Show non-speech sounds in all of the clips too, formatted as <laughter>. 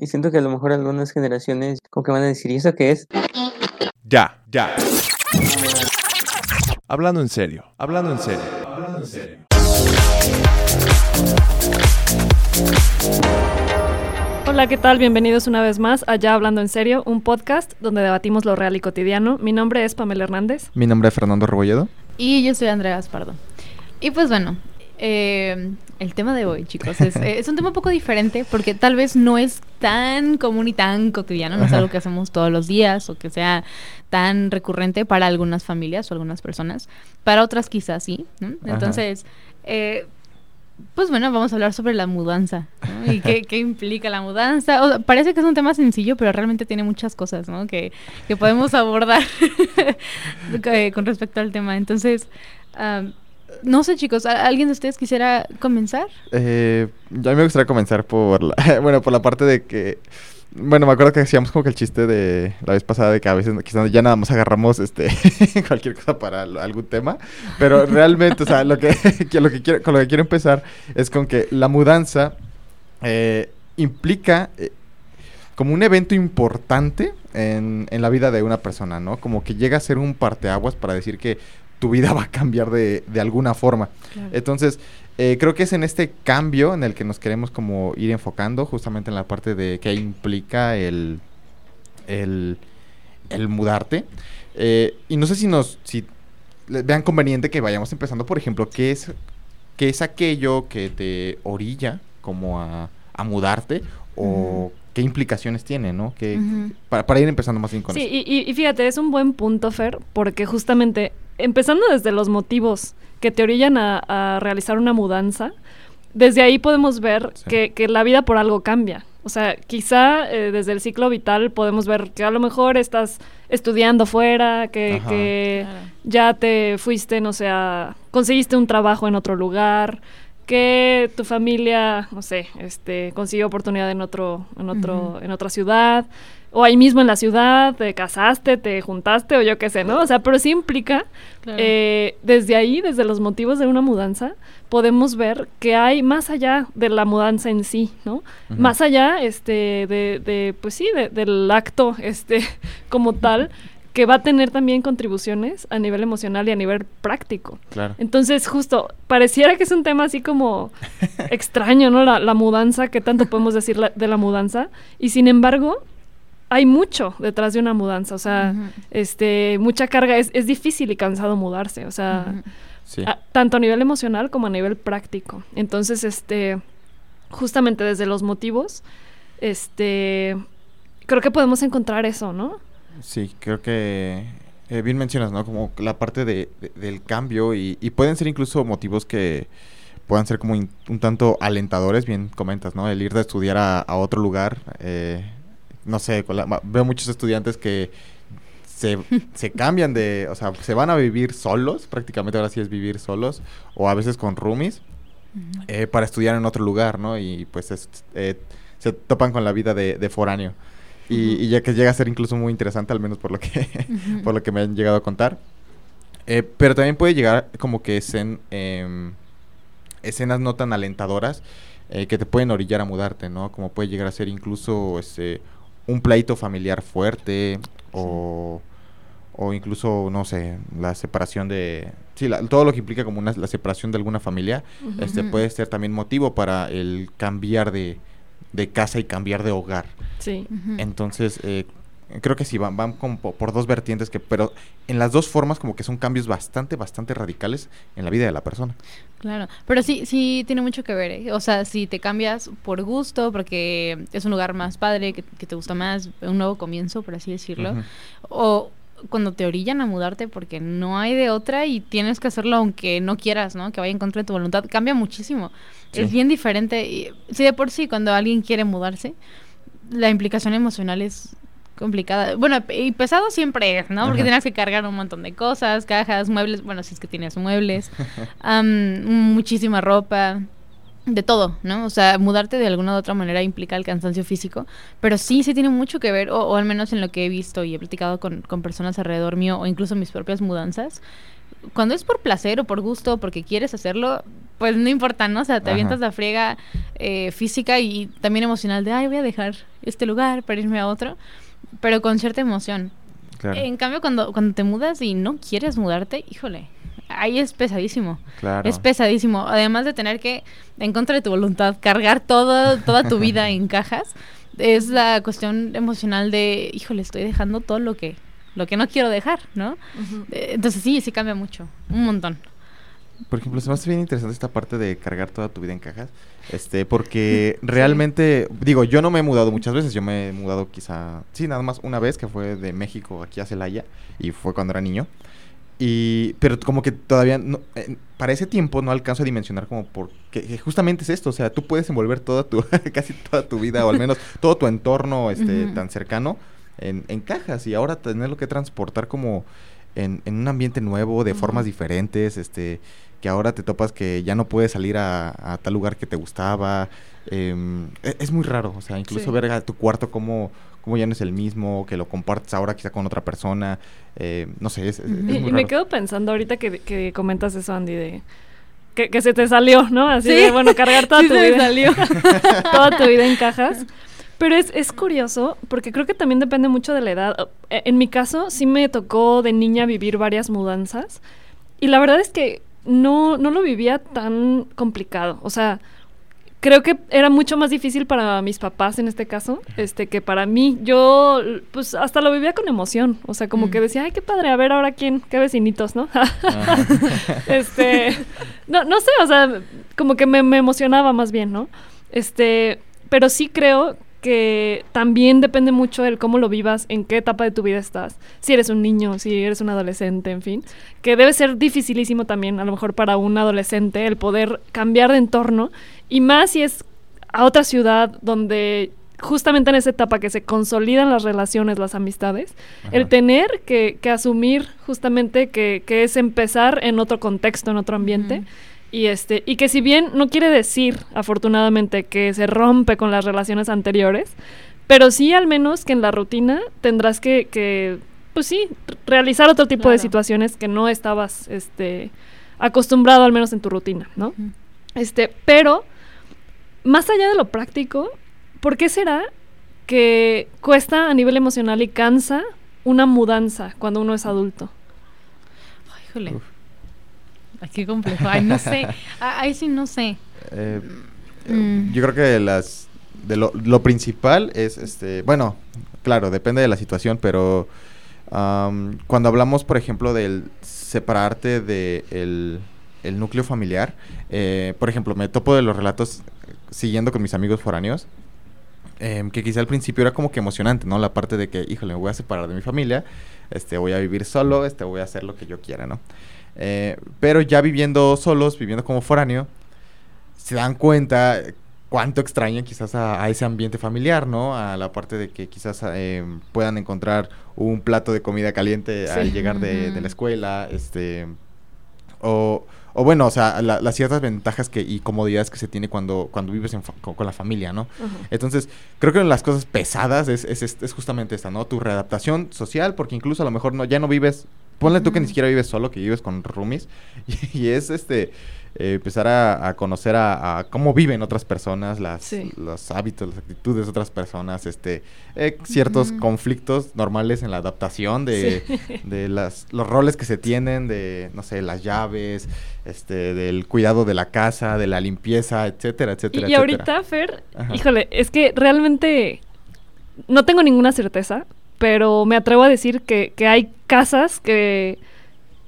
Y siento que a lo mejor algunas generaciones como que van a decir, ¿y eso qué es? Ya, ya. Hablando en serio, hablando en serio, hablando en serio. Hola, ¿qué tal? Bienvenidos una vez más a Ya Hablando en Serio, un podcast donde debatimos lo real y cotidiano. Mi nombre es Pamela Hernández. Mi nombre es Fernando Rebolledo. Y yo soy Andrea Gaspardo. Y pues bueno, eh, el tema de hoy, chicos, es, eh, es un tema un poco diferente porque tal vez no es tan común y tan cotidiano, no es algo que hacemos todos los días o que sea tan recurrente para algunas familias o algunas personas. Para otras quizás sí. Entonces, eh, pues bueno, vamos a hablar sobre la mudanza ¿no? y qué, qué implica la mudanza. O sea, parece que es un tema sencillo, pero realmente tiene muchas cosas ¿no? que, que podemos abordar <laughs> eh, con respecto al tema. Entonces, no sé chicos, ¿a- ¿alguien de ustedes quisiera comenzar? Eh, ya me gustaría comenzar por la, <laughs> bueno, por la parte de que bueno, me acuerdo que hacíamos como que el chiste de la vez pasada de que a veces quizás ya nada más agarramos este <laughs> cualquier cosa para algún tema, pero realmente, o sea, lo que, <laughs> que lo que quiero, con lo que quiero empezar es con que la mudanza eh, implica eh, como un evento importante en, en la vida de una persona, ¿no? Como que llega a ser un parteaguas para decir que tu vida <laughs> va a cambiar de, de alguna forma. Entonces, eh, creo que es en este cambio en el que nos queremos como ir enfocando, justamente en la parte de qué implica el, el, el mudarte. Eh, y no sé si nos si vean conveniente que vayamos empezando, por ejemplo, qué es, qué es aquello que te orilla como a, a mudarte o qué implicaciones tiene, ¿no? Que, para, para ir empezando más bien con Sí, eso. y, y- y fíjate, es un buen punto, Fer, porque justamente, empezando desde los motivos que te orillan a, a realizar una mudanza, desde ahí podemos ver Sí. que, que la vida por algo cambia. O sea, quizá eh, desde el ciclo vital podemos ver que a lo mejor estás estudiando fuera, que, que Claro. ya te fuiste, no sé, a- conseguiste un trabajo en otro lugar, que tu familia, no sé, este, consiguió oportunidad en otro, en otro, en otra ciudad, o ahí mismo en la ciudad, te casaste, te juntaste, o yo qué sé, ¿no? O sea, pero sí implica, Claro. eh, desde ahí, desde los motivos de una mudanza, podemos ver que hay más allá de la mudanza en sí, ¿no? Más allá, este, de, de pues sí, de- del acto, este, <laughs> como tal, que va a tener también contribuciones a nivel emocional y a nivel práctico. Claro. Entonces, justo, pareciera que es un tema así como <laughs> extraño, ¿no? La, la mudanza, ¿qué tanto podemos decir la- de la mudanza? Y sin embargo, hay mucho detrás de una mudanza, o sea, este, mucha carga, es, es difícil y cansado mudarse, o sea, Ujú. Sí. a- tanto a nivel emocional como a nivel práctico. Entonces, este, justamente desde los motivos, este, creo que podemos encontrar eso, ¿no? Sí, creo que eh, bien mencionas, ¿no? Como la parte de, de- del cambio y, y pueden ser incluso motivos que puedan ser como in- un tanto alentadores, bien comentas, ¿no? El ir de estudiar a, a otro lugar, eh, no sé, con la- veo muchos estudiantes que se, <laughs> se cambian de, o sea, se van a vivir solos, prácticamente ahora sí es vivir solos, o a veces con roomies, eh, para estudiar en otro lugar, ¿no? Y pues es, eh, se topan con la vida de, de foráneo. Y, y ya que llega a ser incluso muy interesante, al menos por lo que, <laughs> por lo que me han llegado a contar. Eh, pero también puede llegar como que escen- em, escenas no tan alentadoras eh, que te pueden orillar a mudarte, ¿no? Como puede llegar a ser incluso este, un pleito familiar fuerte o, o incluso, no sé, la separación de... Sí, la- todo lo que implica como una, la separación de alguna familia este puede ser también motivo para el cambiar de, de casa y cambiar de hogar. Sí. Entonces, eh, creo que sí, van, van como po- por dos vertientes, que pero en las dos formas como que son cambios bastante, bastante radicales en la vida de la persona. Claro, pero sí, sí tiene mucho que ver, ¿eh? O sea, si te cambias por gusto, porque es un lugar más padre, que, que te gusta más, un nuevo comienzo, por así decirlo, o cuando te orillan a mudarte porque no hay de otra y tienes que hacerlo aunque no quieras, ¿no? Que vaya en contra de tu voluntad, cambia muchísimo. Sí. Es bien diferente. Y, sí, de por sí, cuando alguien quiere mudarse, la implicación emocional es complicada. Bueno, y pesado siempre es, ¿no? Porque Ajá. tienes que cargar un montón de cosas, cajas, muebles, bueno, si es que tienes muebles, <laughs> am, muchísima ropa, de todo, ¿no? O sea, mudarte de alguna u otra manera implica el cansancio físico, pero sí, sí tiene mucho que ver, o, o al menos en lo que he visto y he platicado con, con personas alrededor mío, o incluso mis propias mudanzas. Cuando es por placer o por gusto, o porque quieres hacerlo, pues no importa, ¿no? O sea, te Ajá. avientas la friega eh, física y también emocional de, ay, voy a dejar este lugar para irme a otro, pero con cierta emoción. Claro, En cambio, cuando, cuando te mudas y no quieres mudarte, híjole, ahí es pesadísimo. claro. Es pesadísimo. Además de tener que, en contra de tu voluntad, cargar todo, toda tu vida <laughs> en cajas, es la cuestión emocional de, híjole, estoy dejando todo lo que, lo que no quiero dejar, ¿no? Eh, Entonces sí, sí cambia mucho, un montón. Por ejemplo, se me hace bien interesante esta parte de cargar toda tu vida en cajas. Este, porque <laughs> realmente, digo, yo no me he mudado muchas veces, yo me he mudado quizá, sí, nada más una vez, que fue de México aquí a Celaya, y fue cuando era niño. Y, pero como que todavía, no, eh, para ese tiempo no alcanzo a dimensionar como por que, que justamente es esto, o sea, tú puedes envolver toda tu, <laughs> casi toda tu vida, o al menos todo tu entorno este, tan cercano en, en cajas, y ahora tenerlo que transportar como en, en un ambiente nuevo, de formas diferentes, este, que ahora te topas que ya no puedes salir a, a tal lugar que te gustaba. em, e- es, muy raro, o sea, incluso Sí. ver a tu cuarto como, como ya no es el mismo, que lo compartes ahora quizá con otra persona. eh, no sé, es, es- es muy Y, raro. me quedo pensando ahorita que, que comentas eso, Andy, de que, que se te salió, ¿no? Así Sí. de, bueno, cargar toda Sí tu se me vida. salió. <laughs> toda tu vida en cajas. <laughs> Pero es, es curioso, porque creo que también depende mucho de la edad. Eh, En mi caso, sí me tocó de niña vivir varias mudanzas. Y la verdad es que no, no lo vivía tan complicado. O sea, creo que era mucho más difícil para mis papás en este caso, este, que para mí. Yo, pues, hasta lo vivía con emoción. O sea, como Mm. que decía, ay, qué padre, a ver ahora quién, qué vecinitos, ¿no? <laughs> Este, no, no sé, o sea, como que me, me emocionaba más bien, ¿no? Este, pero sí creo que también depende mucho del cómo lo vivas, en qué etapa de tu vida estás, si eres un niño, si eres un adolescente, en fin, que debe ser dificilísimo también, a lo mejor para un adolescente, el poder cambiar de entorno, y más si es a otra ciudad donde justamente en esa etapa que se consolidan las relaciones, las amistades, el tener que, que asumir justamente que, que es empezar en otro contexto, en otro ambiente. Y este, y que si bien no quiere decir, afortunadamente, que se rompe con las relaciones anteriores, pero sí al menos que en la rutina tendrás que, que pues sí, realizar otro tipo de situaciones que no estabas este, acostumbrado al menos en tu rutina, ¿no? Este, pero más allá de lo práctico, ¿por qué será que cuesta a nivel emocional y cansa una mudanza cuando uno es adulto? Ay, híjole. Ay, qué complejo. Ay, no sé. <laughs> Ah, Ahí sí no sé. Eh, Mm. Yo creo que las de lo, lo principal es este, bueno, claro, depende de la situación, pero cuando hablamos, por ejemplo, del separarte de el, núcleo familiar, eh, por ejemplo, me topo de los relatos siguiendo con mis amigos foráneos. em, que quizá al principio era como que emocionante, ¿no? La parte de que, híjole, me voy a separar de mi familia, este, voy a vivir solo, este, voy a hacer lo que yo quiera, ¿no? Eh, pero ya viviendo solos, viviendo como foráneo, se dan cuenta cuánto extrañan quizás a, a ese ambiente familiar, ¿no? A la parte de que quizás eh, puedan encontrar un plato de comida caliente al llegar de, la escuela, este... O, o bueno, o sea, la- las ciertas ventajas que, y comodidades que se tiene cuando, cuando vives en fa- con, con la familia, ¿no? Entonces, creo que una de las cosas pesadas es, es, es- es justamente esta, ¿no? Tu readaptación social, porque incluso a lo mejor no, ya no vives, ponle tú que ni siquiera vives solo, que vives con roomies, y, <laughs> y es este eh, empezar a, a conocer a, a cómo viven otras personas, las, Sí. los hábitos, las actitudes de otras personas, este eh, ciertos conflictos normales en la adaptación de, de las, los roles que se tienen, de, no sé, las llaves, este, del cuidado de la casa, de la limpieza, etcétera, etcétera, y etcétera. ahorita, Fer, Ajá. híjole, es que realmente no tengo ninguna certeza, pero me atrevo a decir que, que hay casas que,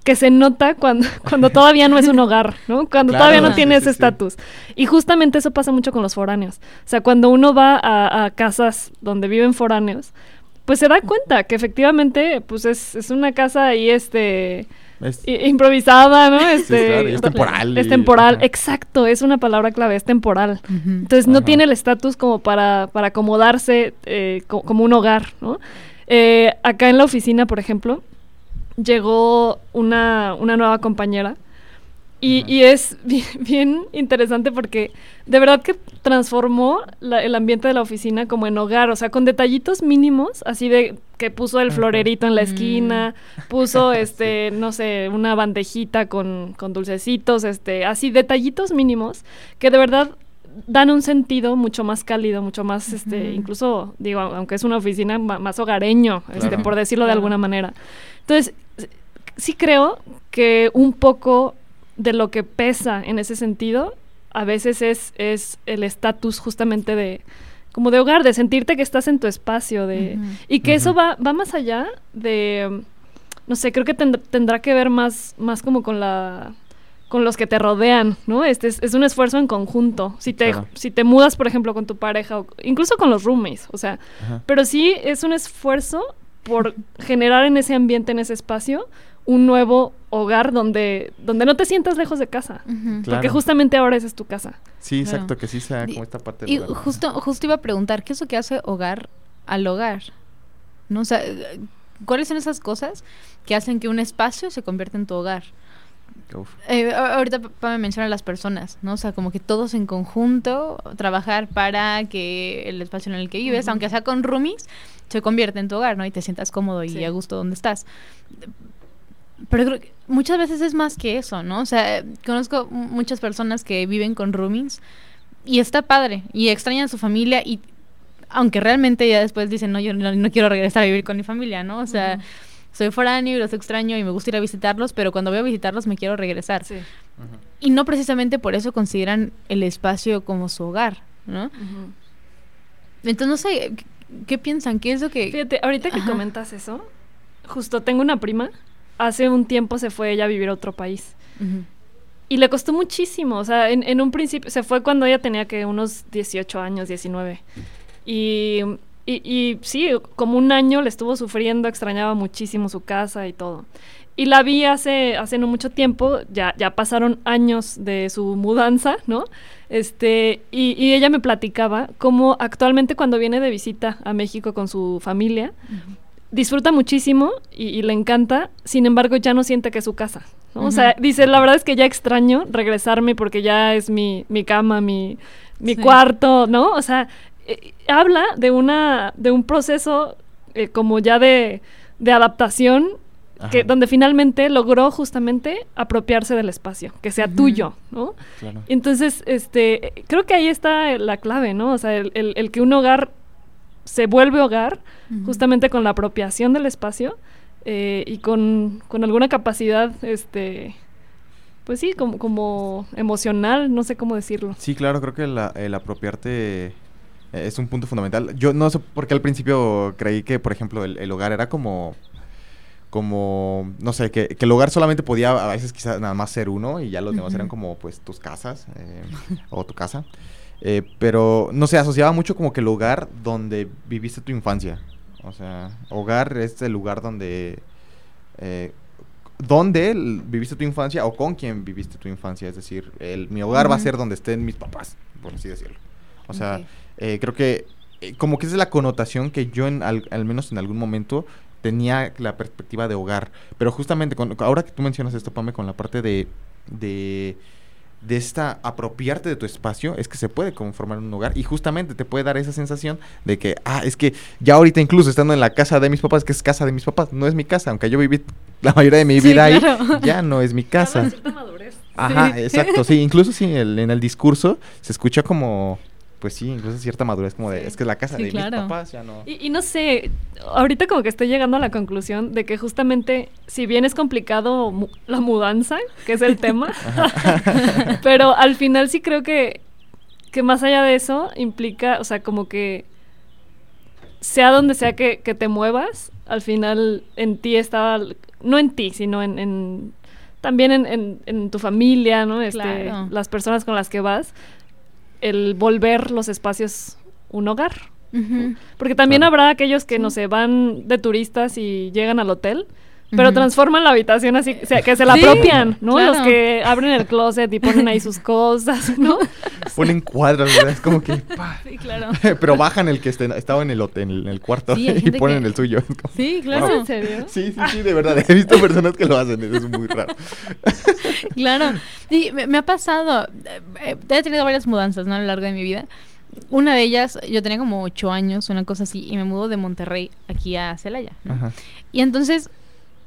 que se nota cuando, <laughs> cuando <laughs> todavía no es un hogar, ¿no? Cuando Claro, todavía no sí, tiene sí, ese sí. estatus. Y justamente eso pasa mucho con los foráneos. O sea, cuando uno va a, a casas donde viven foráneos, pues se da cuenta que efectivamente pues es, es una casa ahí este Es- improvisada, ¿no? Este, claro, es <laughs> temporal Es temporal, ajá. exacto, es una palabra clave, es temporal. Entonces no tiene el estatus como para, para acomodarse eh, co- como un hogar, ¿no? Eh, acá en la oficina, por ejemplo, llegó una, una nueva compañera y, es <laughs> bien, bien interesante porque de verdad que transformó la- el ambiente de la oficina como en hogar, o sea, con detallitos mínimos, así de que puso el florerito en la Mm. esquina, puso, <laughs> este, no sé, una bandejita con, con dulcecitos, este, así detallitos mínimos que de verdad dan un sentido mucho más cálido, mucho más, este, incluso, digo, aunque es una oficina más hogareño, este, por decirlo de alguna manera. Entonces, sí creo que un poco de lo que pesa en ese sentido, a veces es, es el estatus justamente de, como de hogar, de sentirte que estás en tu espacio, de, y que eso va, va más allá de, no sé, creo que tend- tendrá que ver más, más como con la con los que te rodean, ¿no? Este es, es un esfuerzo en conjunto. Si te, Claro. si te mudas, por ejemplo, con tu pareja, o incluso con los roommates, o sea, Ajá. pero sí es un esfuerzo por generar en ese ambiente, en ese espacio, un nuevo hogar donde, donde no te sientas lejos de casa. Claro. Porque justamente ahora esa es tu casa. Sí, Claro. exacto, que sí sea Y- como esta parte Y del lugar. justo, justo iba a preguntar, ¿qué es lo que hace hogar al hogar? ¿No? O sea, ¿cuáles son esas cosas que hacen que un espacio se convierta en tu hogar? Eh, a- ahorita pa- me menciona las personas, ¿no? O sea, como que todos en conjunto trabajar para que el espacio en el que vives, aunque sea con roomies, se convierta en tu hogar, ¿no? Y te sientas cómodo y Sí. a gusto donde estás. Pero creo que muchas veces es más que eso, ¿no? O sea, conozco mu- muchas personas que viven con roomies y está padre y extrañan a su familia y aunque realmente ya después dicen, no, yo no, no quiero regresar a vivir con mi familia, ¿no? O sea. Soy foráneo y los extraño y me gusta ir a visitarlos, pero cuando voy a visitarlos me quiero regresar. Sí. Y no precisamente por eso consideran el espacio como su hogar, ¿no? Entonces, no sé, ¿qué, qué piensan? ¿Qué es lo que...? Fíjate, ahorita que Ajá. comentas eso, justo tengo una prima, hace un tiempo se fue ella a vivir a otro país. Y le costó muchísimo, o sea, en, en un principio, se fue cuando ella tenía que unos 18 años, 19. Y, y, y sí, como un año le estuvo sufriendo, extrañaba muchísimo su casa y todo. Y la vi hace, hace no mucho tiempo, ya, ya pasaron años de su mudanza, ¿no? Este, y, y ella me platicaba cómo actualmente cuando viene de visita a México con su familia, disfruta muchísimo y, y le encanta, sin embargo ya no siente que es su casa. ¿no? O sea, dice, la verdad es que ya extraño regresarme porque ya es mi, mi cama, mi, mi Sí. cuarto, ¿no? O sea, eh, habla de una de un proceso eh, como ya de, de adaptación que donde finalmente logró justamente apropiarse del espacio, que sea tuyo, ¿no? claro. Entonces, este, creo que ahí está la clave, ¿no? O sea, el, el- el que un hogar se vuelve hogar justamente con la apropiación del espacio eh, y con, con alguna capacidad, este, pues sí, como, como emocional, no sé cómo decirlo. Sí, claro, creo que la- el apropiarte es un punto fundamental. Yo no sé por qué al principio creí que, por ejemplo, el, el hogar era como, como, no sé, que, que el hogar solamente podía a veces quizás nada más ser uno y ya los demás eran como, pues, tus casas eh, o tu casa. Eh, pero, no sé, asociaba mucho como que el hogar donde viviste tu infancia. O sea, hogar es el lugar donde... eh, ¿Dónde l- viviste tu infancia o con quién viviste tu infancia? Es decir, el, mi hogar va a ser donde estén mis papás, por así decirlo. O sea. Eh, creo que eh, como que esa es la connotación que yo en al, al menos en algún momento tenía la perspectiva de hogar. Pero justamente con, ahora que tú mencionas esto, Pame, con la parte de, de, de esta apropiarte de tu espacio, es que se puede conformar un hogar y justamente te puede dar esa sensación de que, ah, es que ya ahorita incluso estando en la casa de mis papás, que es casa de mis papás, no es mi casa, aunque yo viví la mayoría de mi Sí, vida claro. ahí, ya no es mi casa. cierta madurez. Ajá, Sí. exacto, sí, incluso sí, el- en el discurso se escucha como, pues sí, incluso cierta madurez, como de, Sí. es que es la casa Sí, de claro. mis papás, ya no. Y, y no sé, ahorita como que estoy llegando a la conclusión de que justamente, si bien es complicado mu- la mudanza, que es el <laughs> tema, <laughs> pero al final sí creo que, que más allá de eso implica, o sea, como que sea donde sea que, que te muevas, al final en ti estaba, no en ti, sino en, en- también en, en- en tu familia, ¿no? Este, Claro. Las personas con las que vas, el volver los espacios un hogar. Porque también Claro. habrá aquellos que, no sé, van de turistas y llegan al hotel, pero transforman la habitación así, o sea, que se la Sí, apropian, ¿no? claro. Los que abren el closet y ponen ahí sus cosas, <laughs> ¿no? <laughs> Ponen cuadros, ¿verdad? Es como que. pa. Sí, <laughs> claro. Pero bajan el que este- estaba en el hotel, en el, cuarto Sí, y ponen que- el suyo. Es como- Sí, claro. ¿Es en serio? Sí, sí, sí, de verdad. He visto personas que lo hacen, eso es muy raro. Claro. Sí, me, me ha pasado. eh, He tenido varias mudanzas ¿no? a lo largo de mi vida. Una de ellas, yo tenía como ocho años, una cosa así, y me mudo de Monterrey aquí a Celaya. ¿no? Ajá. Y entonces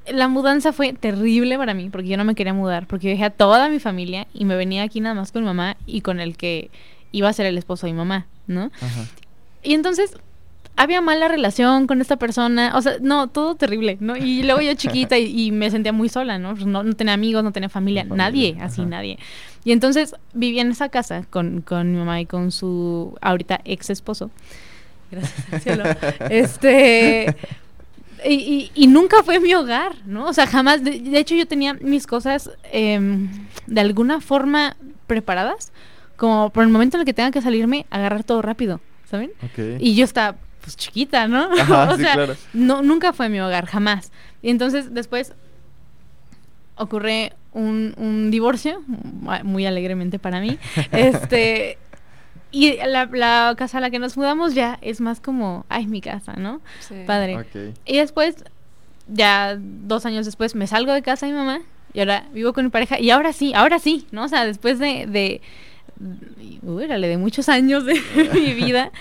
la mudanza fue terrible para mí, porque yo no me quería mudar, porque yo dejé a toda mi familia y me venía aquí nada más con mi mamá y con el que iba a ser el esposo de mi mamá, ¿no? Ajá. Y entonces había mala relación con esta persona, o sea, no, todo terrible, ¿no? Y luego yo chiquita y, y me sentía muy sola, ¿no? No, no tenía amigos, no tenía familia, nadie, así nadie. Y entonces vivía en esa casa con, con mi mamá y con su ahorita ex esposo. Gracias al cielo. <laughs> Este. Y, y- y nunca fue mi hogar, ¿no? O sea, jamás. De, de hecho, yo tenía mis cosas em, de alguna forma preparadas, como por el momento en el que tenga que salirme, agarrar todo rápido, ¿saben? Ok. Y yo estaba, pues chiquita, ¿no? <laughs> Ajá, o sí, sea, claro. no, nunca fue mi hogar, jamás. Y entonces después ocurre un, un divorcio, mu- muy alegremente para mí. <laughs> este Y la, la casa a la que nos mudamos ya es más como, ay, mi casa, ¿no? Sí. Padre. Ok. Y después, ya dos años después, me salgo de casa de mi mamá y ahora vivo con mi pareja. Y ahora sí, ahora sí, ¿no? O sea, después de, de, órale, de muchos años de <laughs> mi vida,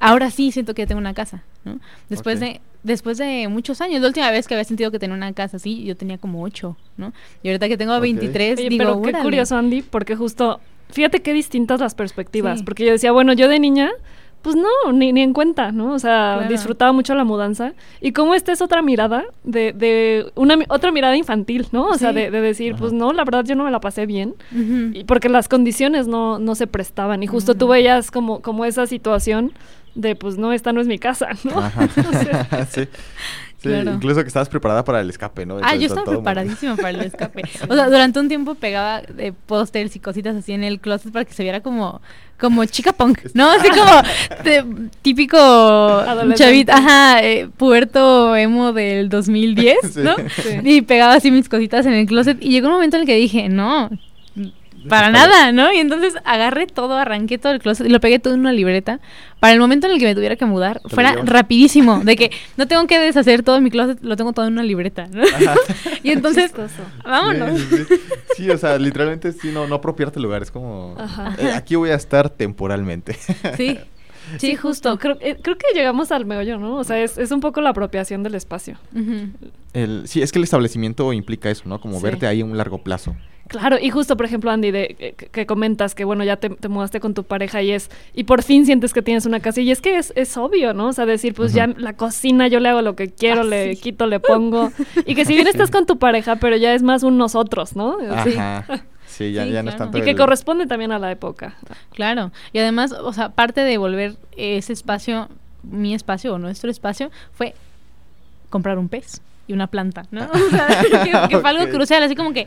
ahora sí siento que tengo una casa, ¿no? Después de después de muchos años, la última vez que había sentido que tenía una casa así, yo tenía como ocho, ¿no? Y ahorita que tengo Ok. 23, Oye, digo, pero qué curioso, Andy, porque justo, fíjate qué distintas las perspectivas, Sí. porque yo decía, bueno, yo de niña, pues no, ni, ni en cuenta, ¿no? O sea, Claro. disfrutaba mucho la mudanza. Y cómo esta es otra mirada, de, de una otra mirada infantil, ¿no? O sea, Sí. de, de decir, pues no, la verdad yo no me la pasé bien. Y porque las condiciones no, no se prestaban. Y justo tú Ujú. veías como, como esa situación de, pues no, esta no es mi casa, ¿no? Ajá. <laughs> O sea, <laughs> sí. Sí, Claro. incluso que estabas preparada para el escape, ¿no? Ah, yo estaba todo- preparadísima para el escape. <laughs> O sea, durante un tiempo pegaba de pósters y cositas así en el closet para que se viera como, como chica punk, ¿no? Así <laughs> como de- típico chavita, ajá, eh, puerto emo del 2010, <laughs> Sí. ¿no? Sí. Y pegaba así mis cositas en el closet y llegó un momento en el que dije, no, para nada, ¿no? Y entonces agarré todo, arranqué todo el closet y lo pegué todo en una libreta. Para el momento en el que me tuviera que mudar, fuera llevas. rapidísimo. De que <laughs> no tengo que deshacer todo mi closet, lo tengo todo en una libreta, ¿no? <laughs> y entonces, chistoso. vámonos. Sí, sí, sí. Sí, o sea, literalmente sí, no, no apropiarte lugar, es como... Ajá. eh, aquí voy a estar temporalmente. Sí, <laughs> sí, justo. Creo, eh, creo que llegamos al meollo, ¿no? O sea, es, es un poco la apropiación del espacio. El, sí, es que el establecimiento implica eso, ¿no? Como Sí. verte ahí a un largo plazo. Claro, y justo, por ejemplo, Andy, de, que, que comentas que, bueno, ya te, te mudaste con tu pareja y es, y por fin sientes que tienes una casa, y es que es, es obvio, ¿no? O sea, decir, pues ya la cocina yo le hago lo que quiero, Ah, le sí. quito, le pongo, y que si bien <laughs> estás con tu pareja, pero ya es más un nosotros, ¿no? Sí. Ajá. <laughs> Sí, ya, Sí, ya no es tanto Y que el- corresponde también a la época. Claro. Y además, o sea, parte de volver ese espacio, mi espacio o nuestro espacio, fue comprar un pez y una planta, ¿no? <laughs> O sea, que, que fue algo crucial, así como que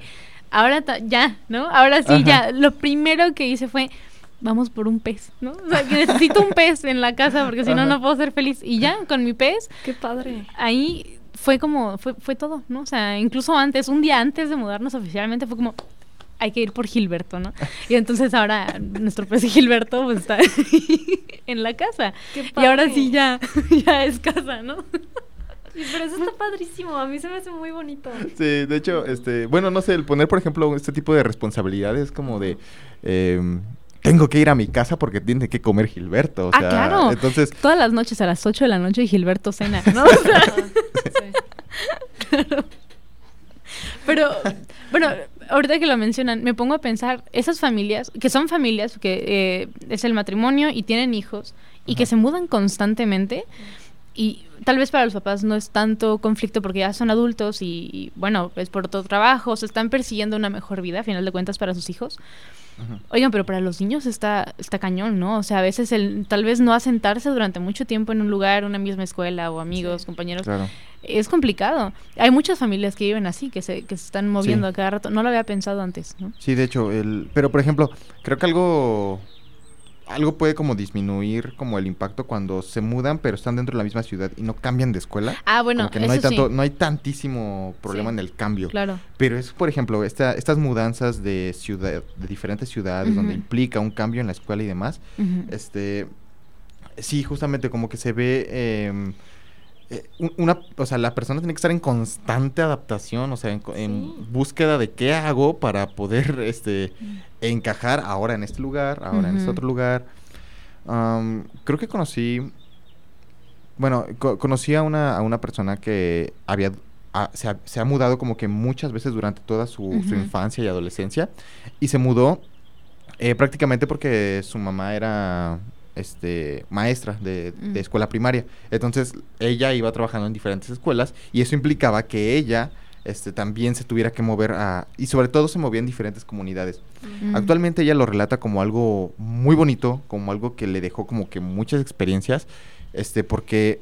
ahora ta- ya, ¿no? Ahora sí, Ajá. ya. Lo primero que hice fue vamos por un pez, ¿no? O sea, que necesito un pez en la casa porque si no no puedo ser feliz. Y ya con mi pez Qué padre. ahí fue como fue fue todo, ¿no? O sea, incluso antes, un día antes de mudarnos oficialmente fue como hay que ir por Gilberto, ¿no? Y entonces ahora nuestro pez Gilberto pues está en la casa. Qué Y ahora sí ya ya es casa, ¿no? Sí, pero eso está padrísimo, a mí se me hace muy bonito. Sí, de hecho, este, bueno, no sé, el poner, por ejemplo, este tipo de responsabilidades como de em, tengo que ir a mi casa porque tiene que comer Gilberto. O Ah, sea, claro. Entonces, Todas las noches a las 8 de la noche Gilberto cena, ¿no? <laughs> O sea, <laughs> Sí. <laughs> Pero, bueno, ahorita que lo mencionan, me pongo a pensar, esas familias, que son familias, que eh, es el matrimonio y tienen hijos, y que se mudan constantemente, y tal vez para los papás no es tanto conflicto porque ya son adultos y, y, bueno, es por todo trabajo, se están persiguiendo una mejor vida, a final de cuentas, para sus hijos. Oigan, pero para los niños está, está cañón, ¿no? O sea, a veces el tal vez no asentarse durante mucho tiempo en un lugar, una misma escuela o amigos, compañeros, claro. es complicado. Hay muchas familias que viven así, que se, que se están moviendo Sí. a cada rato. No lo había pensado antes, ¿no? Sí, de hecho, el, pero por ejemplo, creo que algo algo puede como disminuir como el impacto cuando se mudan, pero están dentro de la misma ciudad y no cambian de escuela. Ah, bueno, como que no eso hay tanto, sí. no hay tantísimo problema Sí. en el cambio. Claro. Pero es, por ejemplo, esta, estas mudanzas de ciudad, de diferentes ciudades, donde implica un cambio en la escuela y demás, este, sí, justamente como que se ve em, eh, un- una, o sea, la persona tiene que estar en constante adaptación, o sea, en, co- en Sí. búsqueda de qué hago para poder, <laughs> este, encajar ahora en este lugar, ahora en este otro lugar. Creo que conocí, bueno, co- conocí a una, a una persona que había, a- se, ha, se ha mudado como que muchas veces durante toda su, infancia y adolescencia y se mudó eh, prácticamente porque su mamá era este maestra de, de escuela primaria. Entonces ella iba trabajando en diferentes escuelas y eso implicaba que ella este, también se tuviera que mover a... Y sobre todo se movía en diferentes comunidades. Mm. Actualmente ella lo relata como algo muy bonito, como algo que le dejó como que muchas experiencias, este, porque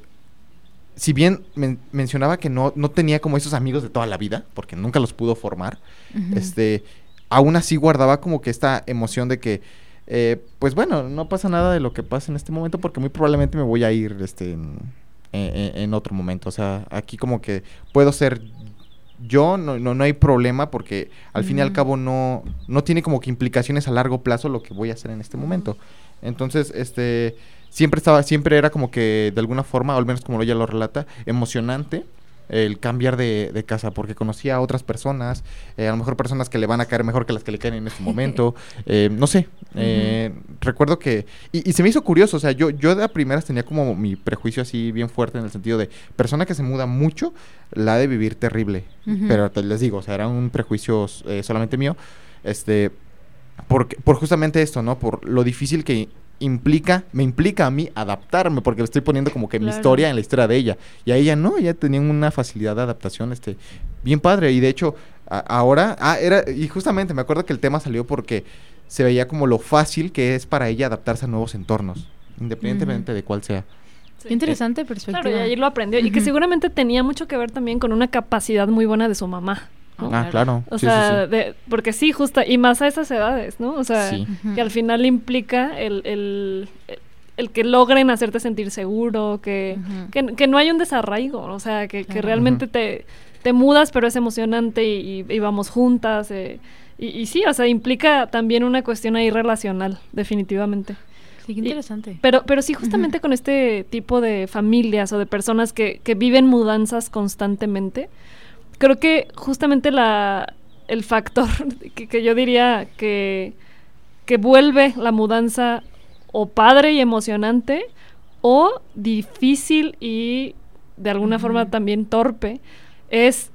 si bien men- mencionaba que no, no tenía como esos amigos de toda la vida, porque nunca los pudo formar, este, aún así guardaba como que esta emoción de que, eh, pues bueno, no pasa nada de lo que pasa en este momento porque muy probablemente me voy a ir, este, en, en- en- en otro momento. O sea, aquí como que puedo ser yo, no, no, no hay problema porque al fin y al cabo no, no tiene como que implicaciones a largo plazo lo que voy a hacer en este momento. Entonces, este, siempre estaba, siempre era como que de alguna forma, o al menos como ella lo relata, emocionante el cambiar de, de casa, porque conocía a otras personas, eh, a lo mejor personas que le van a caer mejor que las que le caen en este momento, <laughs> eh, no sé, eh, recuerdo que, y, y se me hizo curioso, o sea, yo, yo de primeras tenía como mi prejuicio así bien fuerte en el sentido de persona que se muda mucho, la de vivir terrible, pero te les digo, o sea, era un prejuicio eh, solamente mío, este, porque, por justamente esto, ¿no? Por lo difícil que implica, me implica a mí adaptarme, porque le estoy poniendo como que mi historia en la historia de ella. Y a ella no, ella tenía una facilidad de adaptación, este, bien padre. Y de hecho, a- ahora, ah, era, y justamente me acuerdo que el tema salió porque se veía como lo fácil que es para ella adaptarse a nuevos entornos, independientemente de cuál sea. Qué interesante perspectiva. Claro, y ahí lo aprendió. Y que seguramente tenía mucho que ver también con una capacidad muy buena de su mamá. ¿No? Ah, claro. O sí, sea, sí. de- porque sí, justo, y más a esas edades, ¿no? O sea, que al final implica el, el, el que logren hacerte sentir seguro, que, que, que no hay un desarraigo, o sea, que, que realmente te, te mudas, pero es emocionante y, y- y vamos juntas. eh, y, y sí, o sea, implica también una cuestión ahí relacional, definitivamente. Sí, qué Y- interesante. Pero, pero sí, justamente con este tipo de familias o de personas que, que viven mudanzas constantemente, creo que justamente la, el factor <laughs> que, que yo diría que, que vuelve la mudanza o padre y emocionante o difícil y de alguna forma también torpe es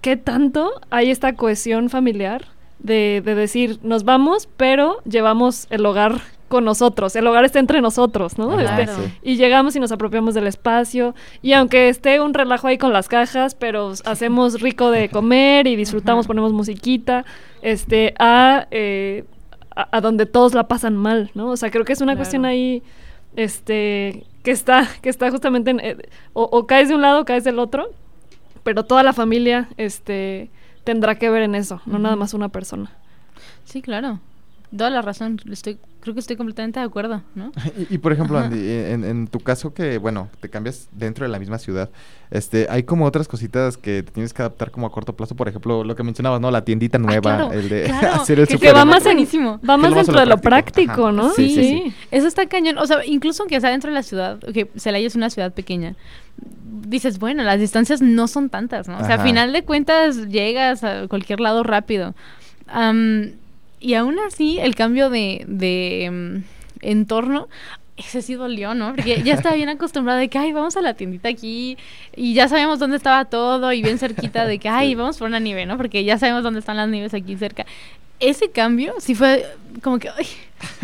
qué tanto hay esta cohesión familiar de, de decir nos vamos pero llevamos el hogar con nosotros el hogar está entre nosotros no Ajá, Este, sí. y llegamos y nos apropiamos del espacio y aunque esté un relajo ahí con las cajas pero hacemos rico de comer y disfrutamos Ajá. ponemos musiquita este a, eh, a a donde todos la pasan mal no o sea creo que es una Claro. cuestión ahí este que está que está justamente en, eh, o, o caes de un lado o caes del otro pero toda la familia este tendrá que ver en eso no nada más una persona Sí, claro. Toda la razón. Estoy, creo que estoy completamente de acuerdo, ¿no? <laughs> Y, y, por ejemplo. Andy, eh, en, en tu caso que, bueno, te cambias dentro de la misma ciudad, este, hay como otras cositas que te tienes que adaptar como a corto plazo, por ejemplo, lo que mencionabas, ¿no? La tiendita nueva, Ah, claro, el de claro, <laughs> hacer el que- que va más en- va más a dentro de lo práctico. no Sí, sí, sí. Eso está cañón. O sea, incluso aunque sea dentro de la ciudad, que Celaya es una ciudad pequeña, dices, bueno, las distancias no son tantas, ¿no? O sea, a Ajá. final de cuentas llegas a cualquier lado rápido. Y aún así, el cambio de, de em, entorno, ese sí dolió, ¿no? Porque ya estaba bien acostumbrada de que, ay, vamos a la tiendita aquí y ya sabíamos dónde estaba todo y bien cerquita de que, <laughs> ay, vamos por una nieve, ¿no? Porque ya sabemos dónde están las nieves aquí cerca. Ese cambio sí fue como que, ay,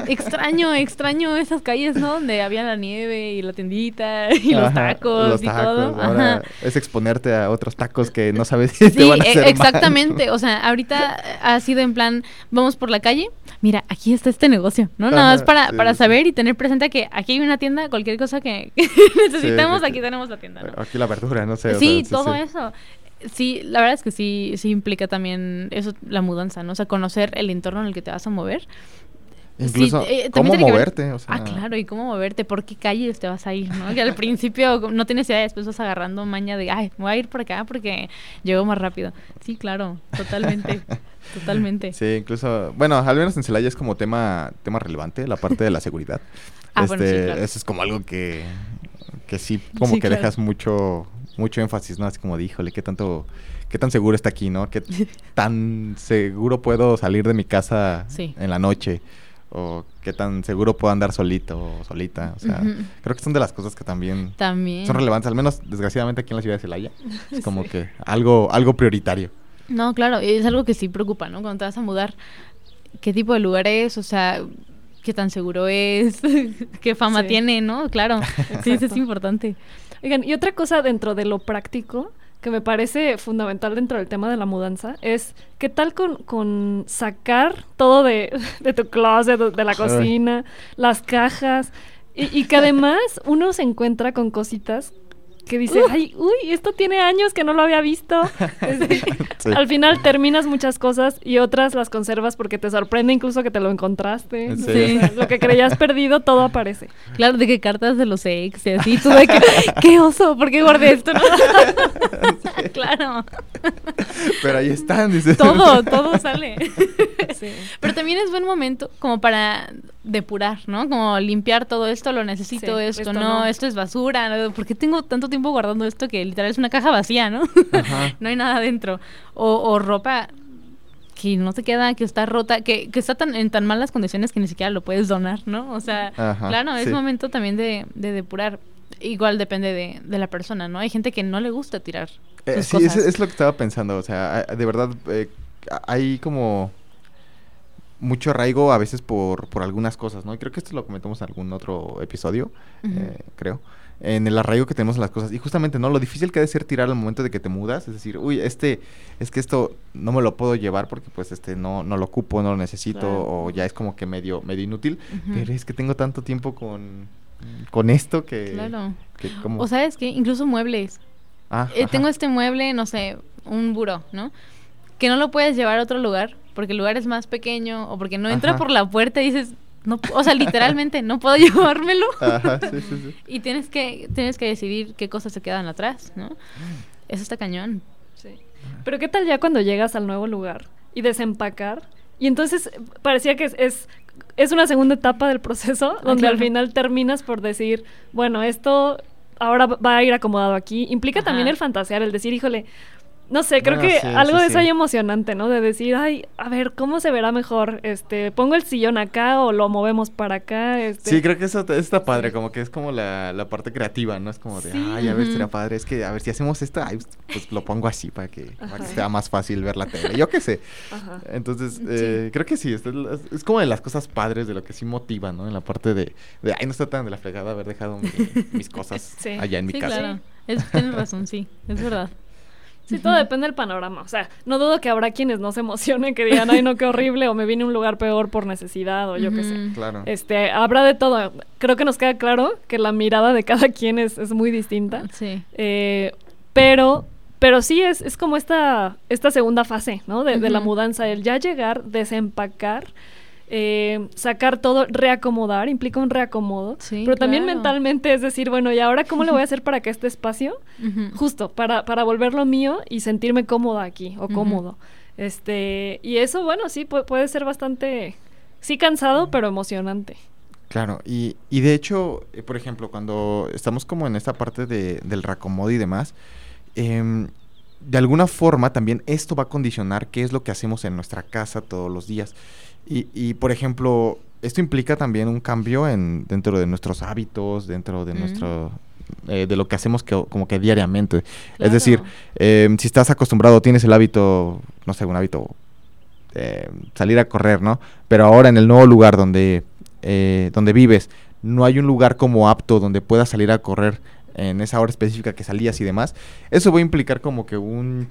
extraño, <laughs> extraño esas calles, ¿no? Donde había la nieve y la tiendita <laughs> y los tacos los y tacos, todo. ahora Ajá. es exponerte a otros tacos que no sabes si te Sí, van a e- mal. exactamente. O sea, ahorita ha sido en plan, vamos por la calle, mira, aquí está este negocio, ¿no? Nada más para, sí, para sí. saber y tener presente que aquí hay una tienda, cualquier cosa que <laughs> necesitamos, sí, aquí tenemos la tienda, ¿no? Aquí la verdura, no sé. o Sí, sea, todo eso. Sí, la verdad es que sí, sí implica también eso, la mudanza, ¿no? O sea, conocer el entorno en el que te vas a mover. Incluso, Sí, eh, ¿cómo moverte? O sea, Ah, claro, y cómo moverte, por qué calles te vas a ir, ¿no? Que al principio <laughs> no tienes idea, después vas agarrando maña de, ay, voy a ir por acá porque llego más rápido. Sí, claro, totalmente, <laughs> totalmente. Sí, incluso, bueno, al menos en Celaya es como tema, tema relevante, la parte de la seguridad. Ah, bueno, sí, Este, claro. Eso es como algo que, que sí, como Sí, que claro. dejas mucho, mucho énfasis, ¿no? Así como de, híjole, qué tanto, qué tan seguro está aquí, ¿no? Qué <laughs> tan seguro puedo salir de mi casa Sí. en la noche. O qué tan seguro puedo andar solito o solita. O sea, creo que son de las cosas que también También. son relevantes, al menos desgraciadamente aquí en la ciudad de Celaya. <laughs> Es como que algo, algo prioritario. No, claro, es algo que sí preocupa, ¿no? Cuando te vas a mudar, ¿qué tipo de lugar es? O sea, ¿qué tan seguro es? <laughs> ¿Qué fama Sí. tiene, no? Claro, sí, eso es importante. Oigan, y otra cosa dentro de lo práctico que me parece fundamental dentro del tema de la mudanza es qué tal con, con sacar todo de, de tu closet, de, la cocina, las cajas, y, y que además uno se encuentra con cositas que dice, ay, uy, esto tiene años que no lo había visto. <laughs> Sí. Al final terminas muchas cosas y otras las conservas porque te sorprende incluso que te lo encontraste. Lo que creías <laughs> perdido, todo aparece. Claro, de que cartas de los ex y así, tú de que, <laughs> ¡qué oso! ¿Por qué guardé esto? no? claro, Pero ahí están, dice. todo, todo sale. Sí. Pero también es buen momento como para depurar, ¿no? Como limpiar todo esto, lo necesito, Sí, esto, esto no, no. esto es basura, ¿no? ¿por qué tengo tanto tiempo guardando esto que literal es una caja vacía, ¿no? Ajá. <laughs> no hay nada dentro. O, o ropa que no te queda, que está rota, que, que está tan, en tan malas condiciones que ni siquiera lo puedes donar, ¿no? O sea, Ajá, claro, es sí. momento también de, de depurar. Igual depende de, de la persona, ¿no? Hay gente que no le gusta tirar Eh, sus sí, es, cosas. es lo que estaba pensando. O sea, de verdad, eh, hay como mucho arraigo a veces por, por algunas cosas, ¿no? Y creo que esto lo comentamos en algún otro episodio, eh, creo. En el arraigo que tenemos en las cosas. Y justamente, ¿no? Lo difícil que ha de ser tirar al momento de que te mudas. Es decir, uy, este, es que esto no me lo puedo llevar porque pues este no, no lo ocupo, no lo necesito, Claro. o ya es como que medio, medio inútil. Pero es que tengo tanto tiempo con, con esto que... Claro. que como... O sabes que incluso muebles. Ah, Eh, tengo este mueble, no sé, un buró, ¿no? Que no lo puedes llevar a otro lugar porque el lugar es más pequeño o porque no entra Ajá. por la puerta y dices, no, o sea, literalmente no puedo <laughs> llevármelo. Ajá, sí, sí, sí. Y tienes que tienes que decidir qué cosas se quedan atrás, ¿no? Eso está cañón. Sí. Pero qué tal ya cuando llegas al nuevo lugar y desempacar y entonces parecía que es, es, es una segunda etapa del proceso donde al final terminas por decir, bueno, esto ahora va a ir acomodado aquí. Implica Ajá. también el fantasear, el decir, híjole, no sé, creo Bueno, que sí, algo sí, de eso sí. hay emocionante, ¿no? De decir, ay, a ver, ¿cómo se verá mejor? Este, pongo el sillón acá o lo movemos para acá, este. Sí, creo que eso está padre, como que es como la, la parte creativa, ¿no? Es como de, Sí. ay, a ver, será padre, es que, a ver, si hacemos esto, ay, pues lo pongo así para que, para que sea más fácil ver la tele, yo qué sé. Ajá. Entonces, eh, creo que sí, esto es, la- es como de las cosas padres, de lo que sí motiva, ¿no? En la parte de, de ay, no está tan de la fregada haber dejado mi- mis cosas <laughs> Sí. allá en mi sí, casa. claro. Es- tienes razón, sí, es verdad. Sí, todo depende del panorama. O sea, no dudo que habrá quienes no se emocionen, que digan, ay, no, qué horrible, o me vine a un lugar peor por necesidad, o yo qué sé. Claro. Este, habrá de todo. Creo que nos queda claro que la mirada de cada quien es, es muy distinta. Sí. Eh, pero, pero sí es, es como esta, esta segunda fase, ¿no? De, de la mudanza, el ya llegar, desempacar, eh, sacar todo, reacomodar, implica un reacomodo. Sí, pero también claro. mentalmente es decir, bueno, ¿y ahora cómo le voy a hacer para que este espacio <laughs> justo para, para volverlo mío y sentirme cómoda aquí o cómodo. Este, y eso, bueno, sí, pu- puede ser bastante, sí cansado, pero emocionante. Claro, y, y de hecho, eh, por ejemplo, cuando estamos como en esta parte de, del reacomodo y demás, em, de alguna forma también esto va a condicionar qué es lo que hacemos en nuestra casa todos los días. Y, y, por ejemplo, esto implica también un cambio en, dentro de nuestros hábitos, dentro de Mm. nuestro... eh, de lo que hacemos que, como que diariamente. Es decir, em, si estás acostumbrado, tienes el hábito, no sé, un hábito, eh, salir a correr, ¿no? Pero ahora en el nuevo lugar donde, eh, donde vives, no hay un lugar como apto donde puedas salir a correr en esa hora específica que salías y demás, eso va a implicar como que un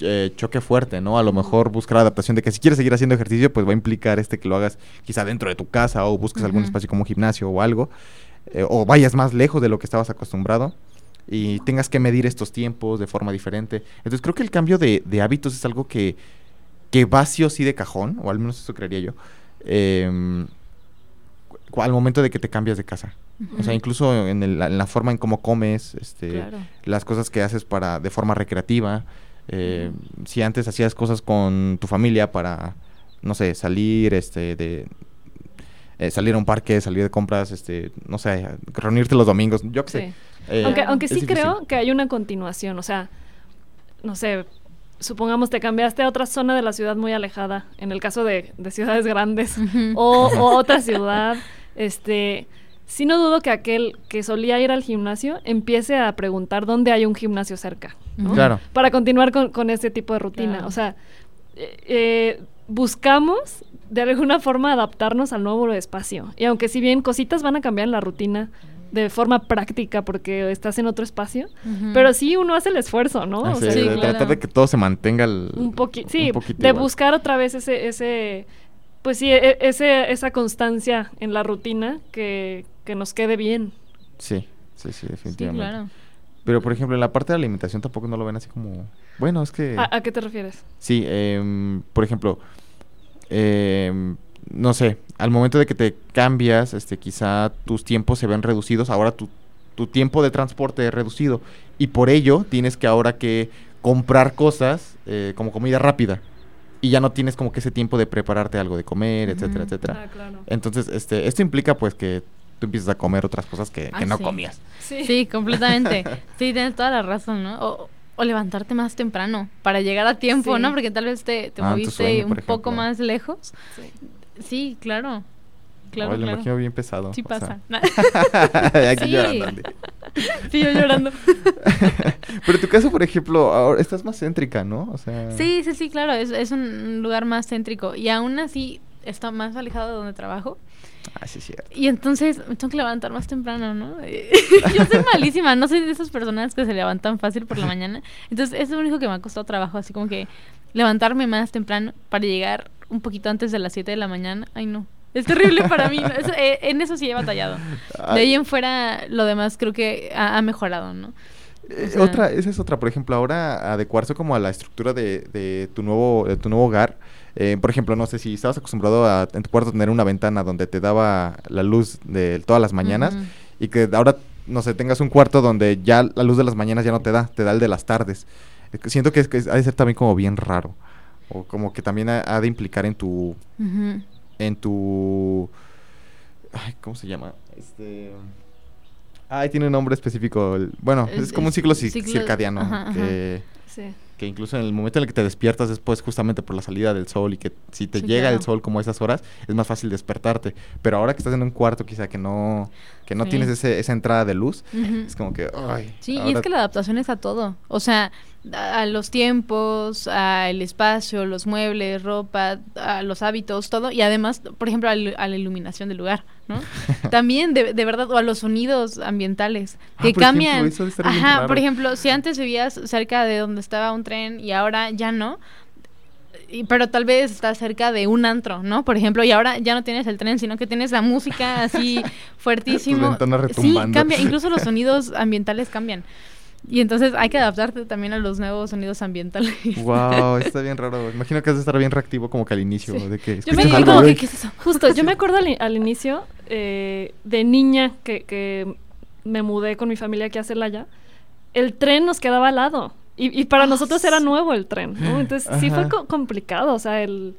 eh, choque fuerte, ¿no? A lo mejor buscar adaptación de que si quieres seguir haciendo ejercicio, pues va a implicar este que lo hagas quizá dentro de tu casa o busques algún espacio como un gimnasio o algo, eh, o vayas más lejos de lo que estabas acostumbrado y tengas que medir estos tiempos de forma diferente. Entonces creo que el cambio de, de hábitos es algo que, que va sí o sí de cajón, o al menos eso creería yo. Em, al momento de que te cambias de casa. O sea, incluso en, el- en la forma en cómo comes, este, Claro. las cosas que haces para de forma recreativa. Eh, Si antes hacías cosas con tu familia para, no sé, salir, este, de eh, salir a un parque, salir de compras, este, no sé, reunirte los domingos, yo qué sé. Sí. Eh, aunque aunque sí difícil. creo que hay una continuación, o sea, no sé, supongamos te cambiaste a otra zona de la ciudad muy alejada, en el caso de, de ciudades grandes, o, o otra ciudad, este, sí no dudo que aquel que solía ir al gimnasio empiece a preguntar dónde hay un gimnasio cerca. Claro. Para continuar con, con este tipo de rutina. Claro. O sea, eh, eh, buscamos de alguna forma adaptarnos al nuevo espacio. Y aunque si bien cositas van a cambiar en la rutina de forma práctica porque estás en otro espacio, pero sí uno hace el esfuerzo, ¿no? Ah, O sí, sea, Sí, de claro. tratar de que todo se mantenga el- un poquito, un sí, poquito de igual. buscar otra vez ese, ese, pues sí, e- ese, esa constancia en la rutina que, que nos quede bien. Sí, sí, sí, Sí, definitivamente. claro. Pero, por ejemplo, en la parte de la alimentación tampoco no lo ven así como... Bueno, es que... ¿A, a qué te refieres? Sí, em, por ejemplo, em, no sé, al momento de que te cambias, este, quizá tus tiempos se ven reducidos, ahora tu, tu tiempo de transporte es reducido y por ello tienes que ahora que comprar cosas eh, como comida rápida y ya no tienes como que ese tiempo de prepararte algo de comer, etcétera, etcétera. Ah, claro. Entonces, este, esto implica pues que tú empiezas a comer otras cosas que, que Ah, no sí. comías. Sí. Sí, completamente. <laughs> Sí, tienes toda la razón, ¿no? O, o levantarte más temprano para llegar a tiempo, Sí. ¿no? Porque tal vez te, te Ah, moviste sueño, un poco más lejos. Sí. Sí, claro. Claro, Ay, lo claro. imagino bien pesado. Sí sea. <laughs> pasa. Aquí <laughs> Sí. <laughs> sí, yo llorando. <laughs> Pero tu caso, por ejemplo, ahora estás más céntrica, ¿no? O sea... Sí, sí, sí, claro. Es, es un lugar más céntrico. Y aún así está más alejado de donde trabajo. Ah, sí, cierto. Y entonces me tengo que levantar más temprano, ¿no? <laughs> Yo soy malísima, no soy de esas personas que se levantan fácil por la mañana. Entonces es lo único que me ha costado trabajo, así como que levantarme más temprano para llegar un poquito antes de las 7 de la mañana. Ay, no. Es terrible para mí. eh, en eso sí he batallado. De ahí en fuera, lo demás creo que ha, ha mejorado, ¿no? Eh, o sea- otra, esa es otra, por ejemplo, ahora adecuarse como a la estructura de, de tu nuevo, de tu nuevo hogar. Eh, por ejemplo, no sé si estabas acostumbrado a en tu cuarto tener una ventana donde te daba la luz de todas las mañanas y que ahora, no sé, tengas un cuarto donde ya la luz de las mañanas ya no te da, te da el de las tardes. Siento que, es, que ha de ser también como bien raro. O como que también ha, ha de implicar en tu. En tu ay, ¿cómo se llama? Este Ay, tiene un nombre específico. Bueno, es, Es- como un ciclo, ci- ciclo- circadiano ajá, ajá. que, Sí. Que incluso en el momento en el que te despiertas después justamente por la salida del sol y que si te Sí, llega el sol como a esas horas, es más fácil despertarte. Pero ahora que estás en un cuarto quizá que no que no Sí. tienes ese, esa entrada de luz, es como que ay, Sí, y es que la adaptación es a todo. O sea, a a los tiempos, al espacio, los muebles, ropa, a los hábitos, todo. Y además, por ejemplo, a la iluminación del lugar, ¿no? <laughs> También, de, de verdad, o a los sonidos ambientales Ah, que ejemplo, cambian. eso Ajá, por ejemplo, si antes vivías cerca de donde estaba un tren y ahora ya no. y- pero tal vez estás cerca de un antro, ¿no? Por ejemplo, y ahora ya no tienes el tren, sino que tienes la música así <laughs> fuertísimo. Sí, cambia, incluso los <laughs> sonidos ambientales cambian. Y entonces hay que adaptarte también a los nuevos sonidos ambientales. Wow, <laughs> está bien raro. Imagino que has de estar bien reactivo como que al inicio Sí. de que Yo me algo, como que, ¿qué es eso? Justo, yo me <laughs> acuerdo al, al inicio eh, de niña que, que me mudé con mi familia aquí a Celaya, el tren nos quedaba al lado. Y, y para Ah, nosotros era nuevo el tren, ¿no? Entonces sí fue co- complicado, o sea, el,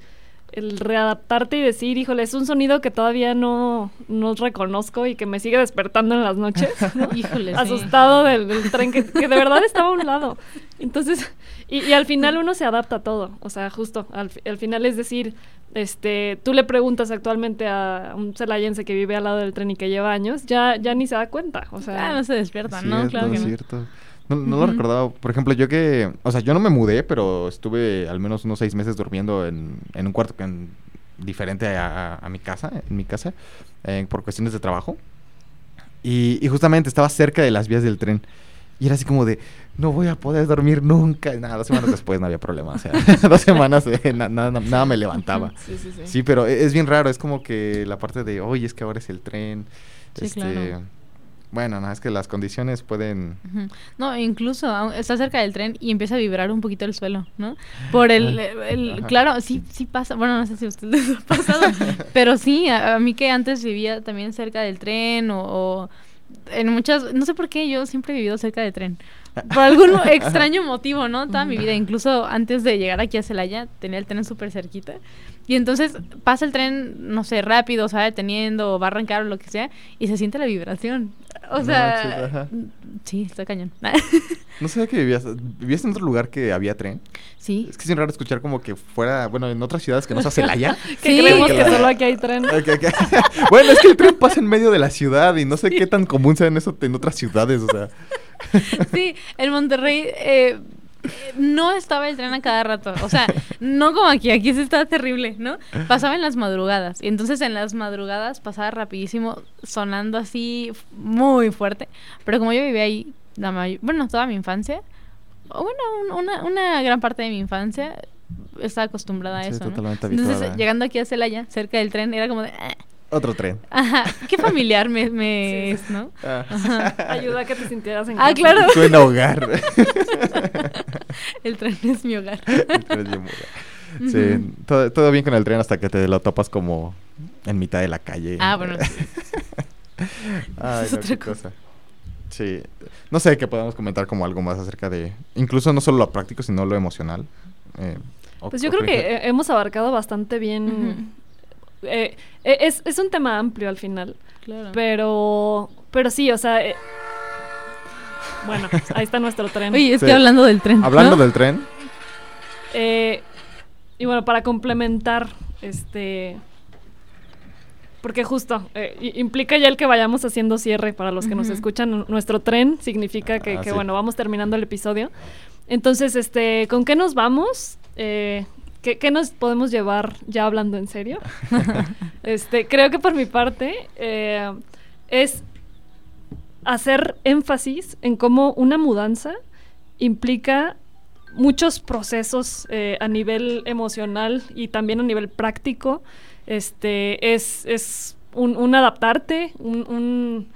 el readaptarte y decir, híjole, es un sonido que todavía no, no reconozco y que me sigue despertando en las noches, <laughs> ¿no? Híjole, sí. asustado del, del tren que, que de verdad estaba a un lado. Entonces, y, y al final uno se adapta a todo. O sea, justo, al, fi- al final es decir, este, tú le preguntas actualmente a un celayense que vive al lado del tren y que lleva años, ya, ya ni se da cuenta. O sea, Ah, no se despierta, ¿no? Cierto, Claro que no. cierto. No, no lo Ujú. recordaba. Por ejemplo, yo que... O sea, yo no me mudé, pero estuve al menos unos seis meses durmiendo en, en un cuarto en- diferente a, a mi casa, en mi casa, eh, por cuestiones de trabajo. Y, y justamente estaba cerca de las vías del tren. Y era así como de, no voy a poder dormir nunca. Nada, dos semanas después no había problema. O sea, <laughs> dos semanas eh, na- nada, nada me levantaba. <laughs> sí, sí, sí. Sí, pero e- es bien raro, es como que la parte de, oye, es que ahora es el tren. Sí, este, claro. Bueno, no, es que las condiciones pueden... No, incluso está cerca del tren y empieza a vibrar un poquito el suelo, ¿no? Por el, el- Ajá. claro, sí, sí pasa, bueno, no sé si a ustedes les ha <laughs> pasado, <laughs> pero sí, a, a mí que antes vivía también cerca del tren o, o en muchas, no sé por qué, yo siempre he vivido cerca del tren. Por algún <laughs> extraño motivo, ¿no? Toda mi vida, incluso antes de llegar aquí a Celaya, tenía el tren súper cerquita. Y entonces pasa el tren, no sé, rápido, se va deteniendo o va a arrancar o lo que sea, y se siente la vibración. O No sea, sí, está cañón. <laughs> No sabía que vivías... ¿Vivías en otro lugar que había tren? sí. Es que es bien raro escuchar como que fuera... Bueno, en otras ciudades que no sea Celaya. <laughs> Que Sí. creemos que Claro. solo aquí hay tren. Bueno, es que el tren pasa en medio de la ciudad y no sé qué tan común sea en eso en otras ciudades, o sea... <laughs> Sí, en Monterrey eh, no estaba el tren a cada rato. O sea, no como aquí, aquí sí estaba terrible, ¿no? Pasaba en las madrugadas. Y entonces en las madrugadas pasaba rapidísimo, sonando así muy fuerte. Pero como yo vivía ahí, la bueno, toda mi infancia, o bueno, un- una, una gran parte de mi infancia, estaba acostumbrada a Sí, eso. ¿no? Entonces, llegando aquí a Celaya, cerca del tren, era como de. "Ah". Otro tren. Ajá, qué familiar me, me <laughs> Sí, es, ¿no? Ah. Ajá. Ayuda a que te sintieras en Ah, casa. claro. Suena hogar. <laughs> El tren es mi hogar. El tren de Muga. Sí, todo, todo bien con el tren hasta que te lo topas como en mitad de la calle. Ah, bueno, <laughs> Ay, es no, otra qué cosa. Sí. No sé, que podamos comentar como algo más acerca de... Incluso no solo lo práctico, sino lo emocional. Eh, Pues yo creo que hemos abarcado bastante bien. Eh, es, es un tema amplio al final. Claro. Pero, pero sí, o sea. eh, bueno, ahí está nuestro tren. Oye, es Sí. que hablando del tren. Hablando ¿no? del tren, Eh, y bueno, para complementar, este. Porque justo eh, implica ya el que vayamos haciendo cierre para los que nos escuchan. Nuestro tren significa que, Ah, que, sí. bueno, vamos terminando el episodio. Entonces, este, ¿con qué nos vamos? Eh, ¿qué, qué nos podemos llevar ya hablando en serio? <laughs> este, creo que por mi parte eh, es hacer énfasis en cómo una mudanza implica muchos procesos eh, a nivel emocional y también a nivel práctico. Este es, es un, adaptarte, un-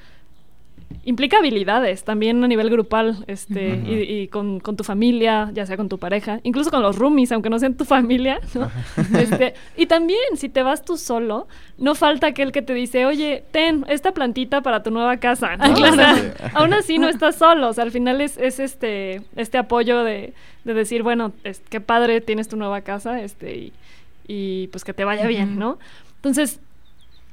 implica habilidades también a nivel grupal, este, y, y con, con tu familia, ya sea con tu pareja, incluso con los roomies, aunque no sean tu familia, ¿no? <laughs> Este, y también, si te vas tú solo, no falta aquel que te dice, oye, ten esta plantita para tu nueva casa, ¿no? Ah, O claro. sea, Sí. aún así no estás solo, o sea, al final es, es este, este apoyo de, de decir, bueno, es, qué padre tienes tu nueva casa, este, y, y pues que te vaya bien. ¿no? Entonces,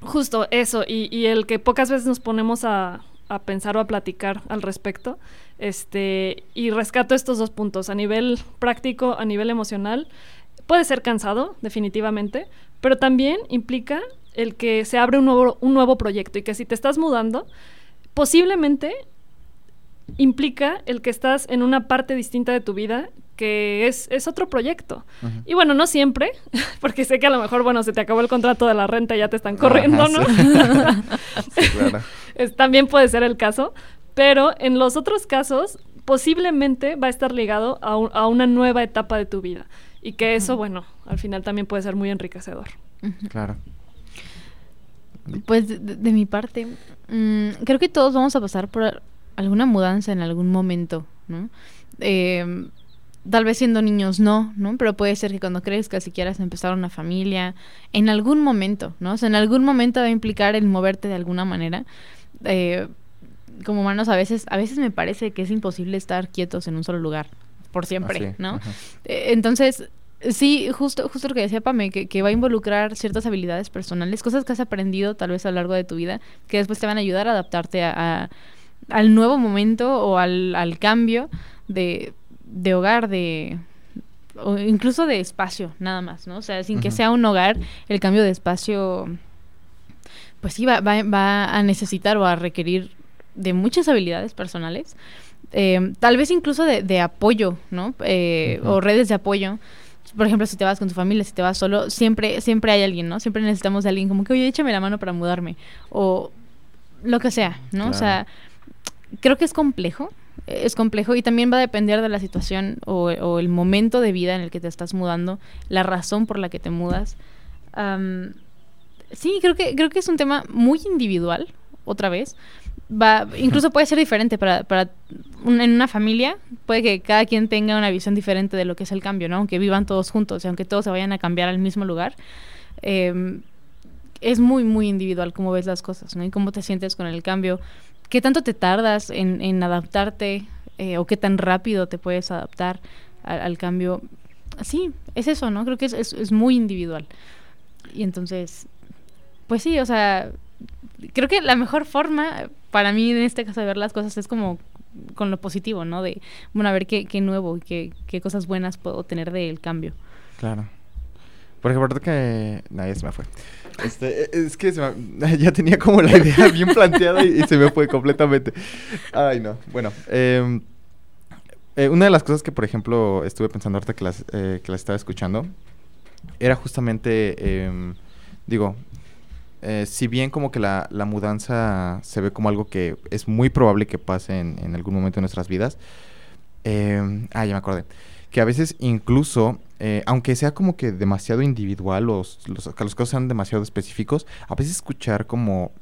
justo eso, y, y el que pocas veces nos ponemos a, a pensar o a platicar al respecto, este, y rescato estos dos puntos, a nivel práctico, a nivel emocional, puede ser cansado, definitivamente, pero también implica el que se abre un nuevo, un nuevo proyecto y que si te estás mudando, posiblemente implica el que estás en una parte distinta de tu vida que es, es otro proyecto. Y bueno, no siempre, <laughs> porque sé que a lo mejor, bueno, se te acabó el contrato de la renta y ya te están corriendo, Ajá, ¿no? sí. <laughs> Sí, claro. Es- también puede ser el caso, pero en los otros casos posiblemente va a estar ligado a, un- a una nueva etapa de tu vida y que eso, bueno, al final también puede ser muy enriquecedor. Claro. Pues de, de mi parte, mm, creo que todos vamos a pasar por alguna mudanza en algún momento, ¿no? Eh, tal vez siendo niños no, ¿no? Pero puede ser que cuando crezcas y quieras empezar una familia, en algún momento, ¿no? O sea, en algún momento va a implicar el moverte de alguna manera. Eh, como humanos a veces, a veces me parece que es imposible estar quietos en un solo lugar por siempre, ¿no? ajá. Eh, Entonces, sí, justo, justo lo que decía Pame, que, que va a involucrar ciertas habilidades personales, cosas que has aprendido tal vez a lo largo de tu vida, que después te van a ayudar a adaptarte a, a- al nuevo momento o al, al cambio de, de hogar, de o incluso de espacio, nada más, ¿no? O sea, sin que sea un hogar, el cambio de espacio, pues sí, va, va, va a necesitar o a requerir de muchas habilidades personales, eh, tal vez incluso de, de apoyo, ¿no? Eh. O redes de apoyo. Por ejemplo, si te vas con tu familia, si te vas solo, siempre, siempre hay alguien, ¿no? Siempre necesitamos de alguien como que, oye, échame la mano para mudarme. O lo que sea, ¿no? O sea, creo que es complejo. Es complejo y también va a depender de la situación o, o el momento de vida en el que te estás mudando, la razón por la que te mudas. Sí, creo que, creo que es un tema muy individual, otra vez. va, incluso puede ser diferente para, para un- en una familia, puede que cada quien tenga una visión diferente de lo que es el cambio, ¿no? Aunque vivan todos juntos y aunque todos se vayan a cambiar al mismo lugar, eh, es muy, muy individual cómo ves las cosas, ¿no? Y cómo te sientes con el cambio, qué tanto te tardas en, adaptarte eh, o qué tan rápido te puedes adaptar al cambio. Sí, es eso, ¿no? Creo que es, es, es muy individual. Y entonces, pues sí, o sea, creo que la mejor forma para mí en este caso de ver las cosas es como con lo positivo, ¿no? De, bueno, a ver qué, qué nuevo y qué, qué cosas buenas puedo tener del cambio. Claro. Por ejemplo, que... Nadie se me fue. Este, es que se me- <laughs> ya tenía como la idea <laughs> bien planteada y, y se me fue completamente. Ay, no. Bueno, em, eh, una de las cosas que, por ejemplo, estuve pensando ahorita que las, eh, que las estaba escuchando era justamente, em, digo, eh, si bien como que la, la mudanza se ve como algo que es muy probable que pase en, en algún momento de nuestras vidas, em, ah, ya me acordé, que a veces incluso, eh, aunque sea como que demasiado individual, los, los, que los casos sean demasiado específicos, a veces escuchar como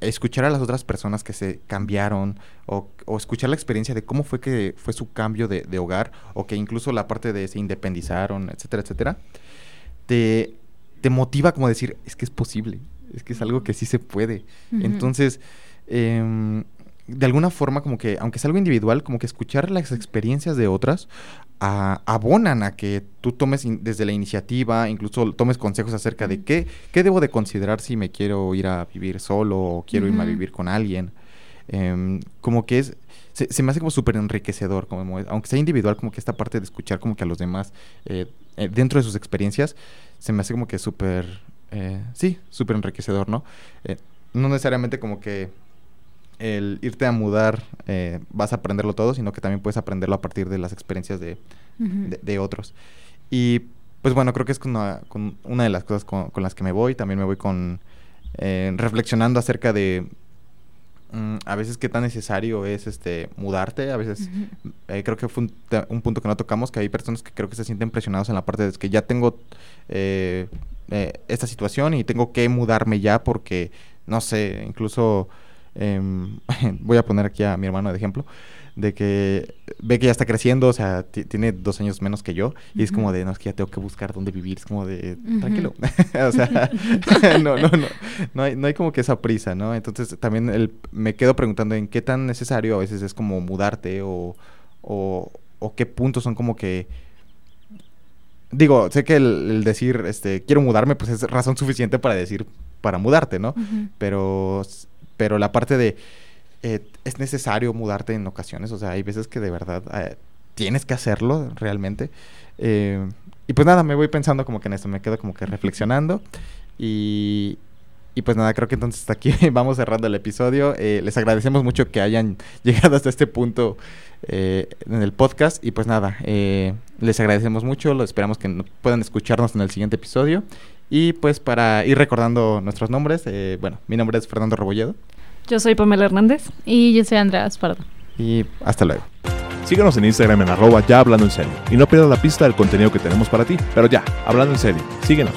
escuchar a las otras personas que se cambiaron o, o escuchar la experiencia de cómo fue que fue su cambio de, de hogar o que incluso la parte de se independizaron, etcétera, etcétera, te, te motiva como decir, es que es posible, es que es algo que sí se puede. Entonces, em, de alguna forma como que, aunque es algo individual, como que escuchar las experiencias de otras a- abonan a que tú tomes in- desde la iniciativa, incluso tomes consejos acerca de qué, qué debo de considerar si me quiero ir a vivir solo o quiero irme a vivir con alguien. Em, como que es, se, se me hace como súper enriquecedor, como, aunque sea individual, como que esta parte de escuchar como que a los demás eh, eh, dentro de sus experiencias, se me hace como que súper, eh, sí, súper enriquecedor, ¿no? Eh, no necesariamente como que el irte a mudar eh, vas a aprenderlo todo, sino que también puedes aprenderlo a partir de las experiencias de, de, de otros. Y pues bueno, creo que es con una, con una de las cosas con, con las que me voy. También me voy con eh, reflexionando acerca de mm, a veces qué tan necesario es este mudarte. A veces eh, creo que fue un punto que no tocamos, que hay personas que creo que se sienten presionados en la parte de que ya tengo eh, eh, esta situación y tengo que mudarme ya porque, no sé, incluso em, <laughs> voy a poner aquí a mi hermano de ejemplo, de que ve que ya está creciendo, o sea, ti- tiene dos años menos que yo, y es como de, no, es que ya tengo que buscar dónde vivir, es como de, tranquilo, <laughs> <laughs> o sea, <laughs> no, no, no, no hay, no hay como que esa prisa, ¿no? Entonces también el, me quedo preguntando en qué tan necesario a veces es como mudarte o, o, o qué puntos son como que... Digo, sé que el, el decir, este, quiero mudarme, pues es razón suficiente para decir, para mudarte, ¿no? Pero, pero la parte de eh, es necesario mudarte en ocasiones, o sea, hay veces que de verdad eh, tienes que hacerlo realmente. Eh, y pues nada, me voy pensando como que en esto, me quedo como que reflexionando y, y pues nada, creo que entonces hasta aquí <laughs> vamos cerrando el episodio. Les agradecemos mucho que hayan <laughs> llegado hasta este punto en el podcast y pues nada, eh, les agradecemos mucho, esperamos que puedan escucharnos en el siguiente episodio. Y pues para ir recordando nuestros nombres, bueno, mi nombre es Fernando Rebolledo Yo soy Pamela Hernández. Y yo soy Andrea Aspardo. y hasta luego. Síguenos en Instagram en arroba ya hablando en serio. Y no pierdas la pista del contenido que tenemos para ti. Pero ya, hablando en serio, síguenos.